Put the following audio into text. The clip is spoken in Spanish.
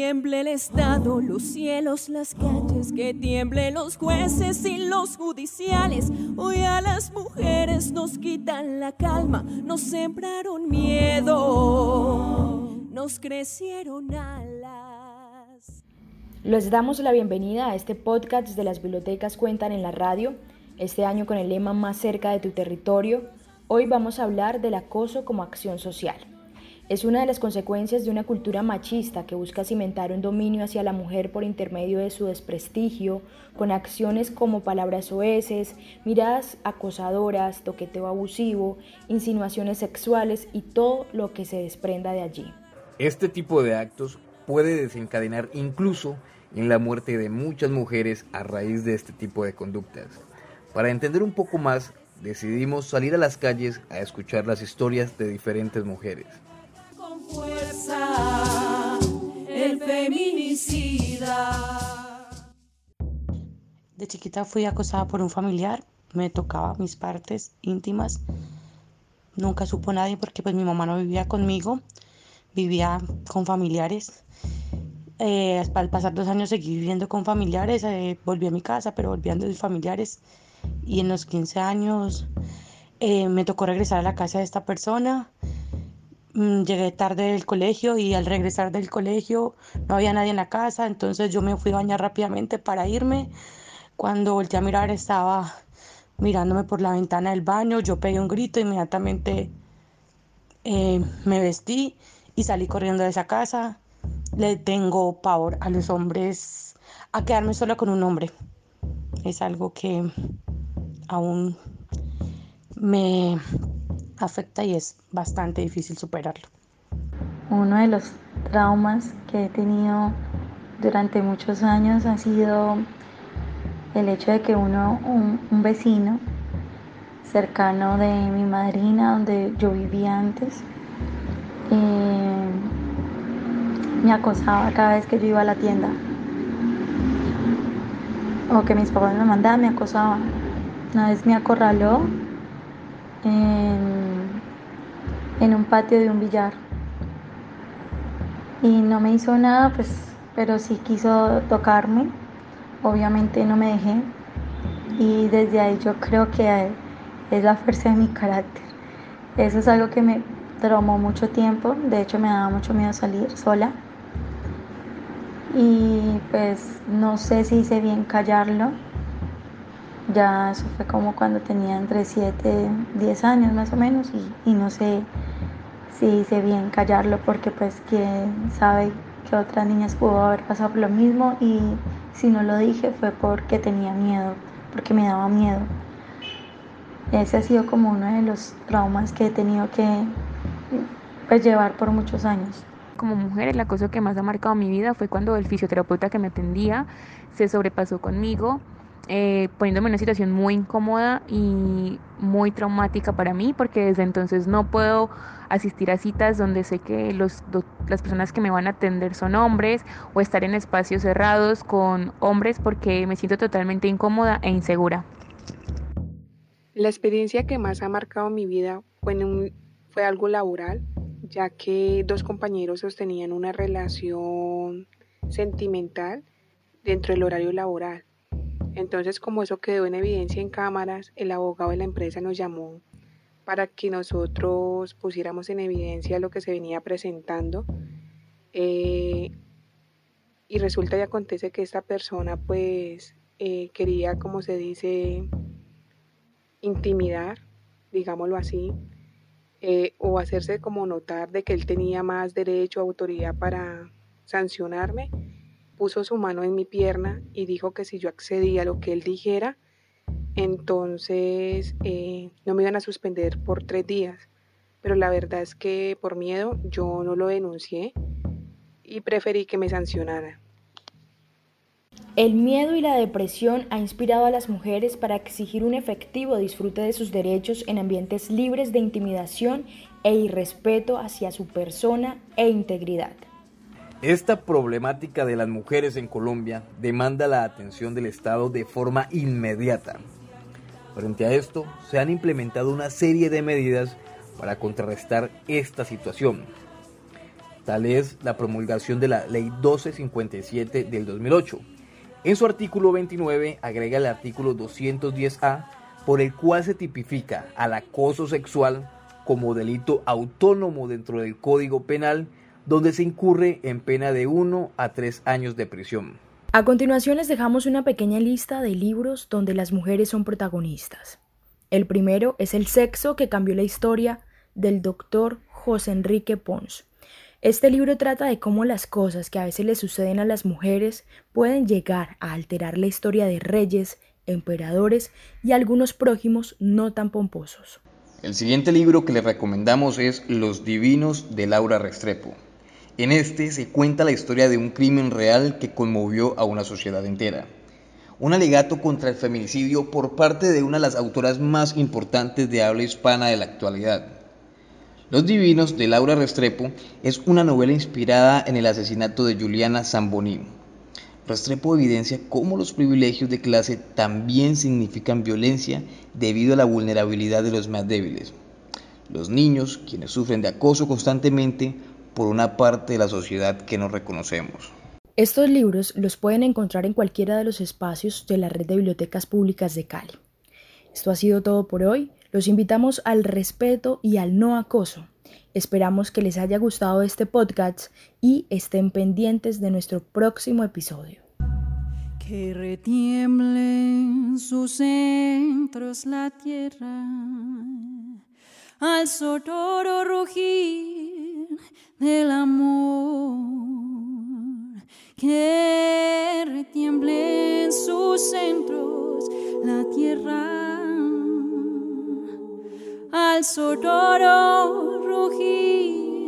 tiemble el Estado, los cielos, las calles, que tiemblen los jueces y los judiciales. Hoy a las mujeres nos quitan la calma, nos sembraron miedo, nos crecieron alas. Les damos la bienvenida a este podcast de las bibliotecas Cuentan en la Radio, este año con el lema Más cerca de tu territorio. Hoy vamos a hablar del acoso como acción social. Es una de las consecuencias de una cultura machista que busca cimentar un dominio hacia la mujer por intermedio de su desprestigio, con acciones como palabras oeces, miradas acosadoras, toqueteo abusivo, insinuaciones sexuales y todo lo que se desprenda de allí. Este tipo de actos puede desencadenar incluso en la muerte de muchas mujeres a raíz de este tipo de conductas. Para entender un poco más, decidimos salir a las calles a escuchar las historias de diferentes mujeres fuerza el feminicida. De chiquita fui acosada por un familiar, me tocaba mis partes íntimas. Nunca supo nadie porque pues mi mamá no vivía conmigo, vivía con familiares. Eh, al pasar dos años seguí viviendo con familiares, eh, volví a mi casa, pero volví a mis familiares. Y en los 15 años eh, me tocó regresar a la casa de esta persona llegué tarde del colegio y al regresar del colegio no había nadie en la casa, entonces yo me fui a bañar rápidamente para irme. Cuando volteé a mirar estaba mirándome por la ventana del baño, yo pegué un grito, inmediatamente eh, me vestí y salí corriendo de esa casa. Le tengo pavor a los hombres, a quedarme sola con un hombre. Es algo que aún me afecta y es bastante difícil superarlo. Uno de los traumas que he tenido durante muchos años ha sido el hecho de que uno, un, vecino cercano de mi madrina, donde yo vivía antes, eh, me acosaba cada vez que yo iba a la tienda. O que mis papás me mandaban, me acosaban. Una vez me acorraló en un patio de un billar. Y no me hizo nada, pues, pero sí quiso tocarme. Obviamente no me dejé. Y desde ahí yo creo que es la fuerza de mi carácter. Eso es algo que me traumó mucho tiempo. De hecho, me daba mucho miedo salir sola. Y pues no sé si hice bien callarlo ya eso fue como cuando tenía entre 7, 10 años más o menos y, no sé si hice bien callarlo porque pues quién sabe que otras niñas pudo haber pasado lo mismo. Y si no lo dije fue porque tenía miedo, porque me daba miedo. Ese ha sido como uno de los traumas que he tenido que pues, llevar por muchos años. Como mujer el acoso que más ha marcado mi vida fue cuando el fisioterapeuta que me atendía se sobrepasó conmigo eh, poniéndome en una situación muy incómoda y muy traumática para mí, porque desde entonces no puedo asistir a citas donde sé que los, las personas que me van a atender son hombres o estar en espacios cerrados con hombres porque me siento totalmente incómoda e insegura. La experiencia que más ha marcado mi vida fue, fue algo laboral, ya que dos compañeros sostenían una relación sentimental dentro del horario laboral. Entonces, como eso quedó en evidencia en cámaras, el abogado de la empresa nos llamó para que nosotros pusiéramos en evidencia lo que se venía presentando. Eh, y resulta y acontece que esta persona pues eh, quería, como se dice, intimidar, digámoslo así, eh, o hacerse como notar de que él tenía más derecho, autoridad para sancionarme puso su mano en mi pierna y dijo que si yo accedía a lo que él dijera, entonces eh, no me iban a suspender por tres días. Pero la verdad es que por miedo yo no lo denuncié y preferí que me sancionara. El miedo y la depresión ha inspirado a las mujeres para exigir un efectivo disfrute de sus derechos en ambientes libres de intimidación e irrespeto hacia su persona e integridad. Esta problemática de las mujeres en Colombia demanda la atención del Estado de forma inmediata. Frente a esto, se han implementado una serie de medidas para contrarrestar esta situación. Tal es la promulgación de la Ley 1257 del 2008. En su artículo 29 agrega el artículo 210A por el cual se tipifica al acoso sexual como delito autónomo dentro del Código Penal, donde se incurre en pena de 1 a 3 años de prisión. A continuación les dejamos una pequeña lista de libros donde las mujeres son protagonistas. El primero es El sexo que cambió la historia del doctor José Enrique Pons. Este libro trata de cómo las cosas que a veces le suceden a las mujeres pueden llegar a alterar la historia de reyes, emperadores y algunos prójimos no tan pomposos. El siguiente libro que le recomendamos es Los Divinos de Laura Restrepo. En este se cuenta la historia de un crimen real que conmovió a una sociedad entera. Un alegato contra el feminicidio por parte de una de las autoras más importantes de habla hispana de la actualidad. Los Divinos de Laura Restrepo es una novela inspirada en el asesinato de Juliana Zamboni, Restrepo evidencia cómo los privilegios de clase también significan violencia debido a la vulnerabilidad de los más débiles. Los niños, quienes sufren de acoso constantemente por una parte de la sociedad que no reconocemos. Estos libros los pueden encontrar en cualquiera de los espacios de la red de bibliotecas públicas de Cali. Esto ha sido todo por hoy. Los invitamos al respeto y al no acoso. Esperamos que les haya gustado este podcast y estén pendientes de nuestro próximo episodio. Que retiemble sus centros la tierra al sonoro rugir del amor. Que retiemble en sus centros la tierra al sonoro rugir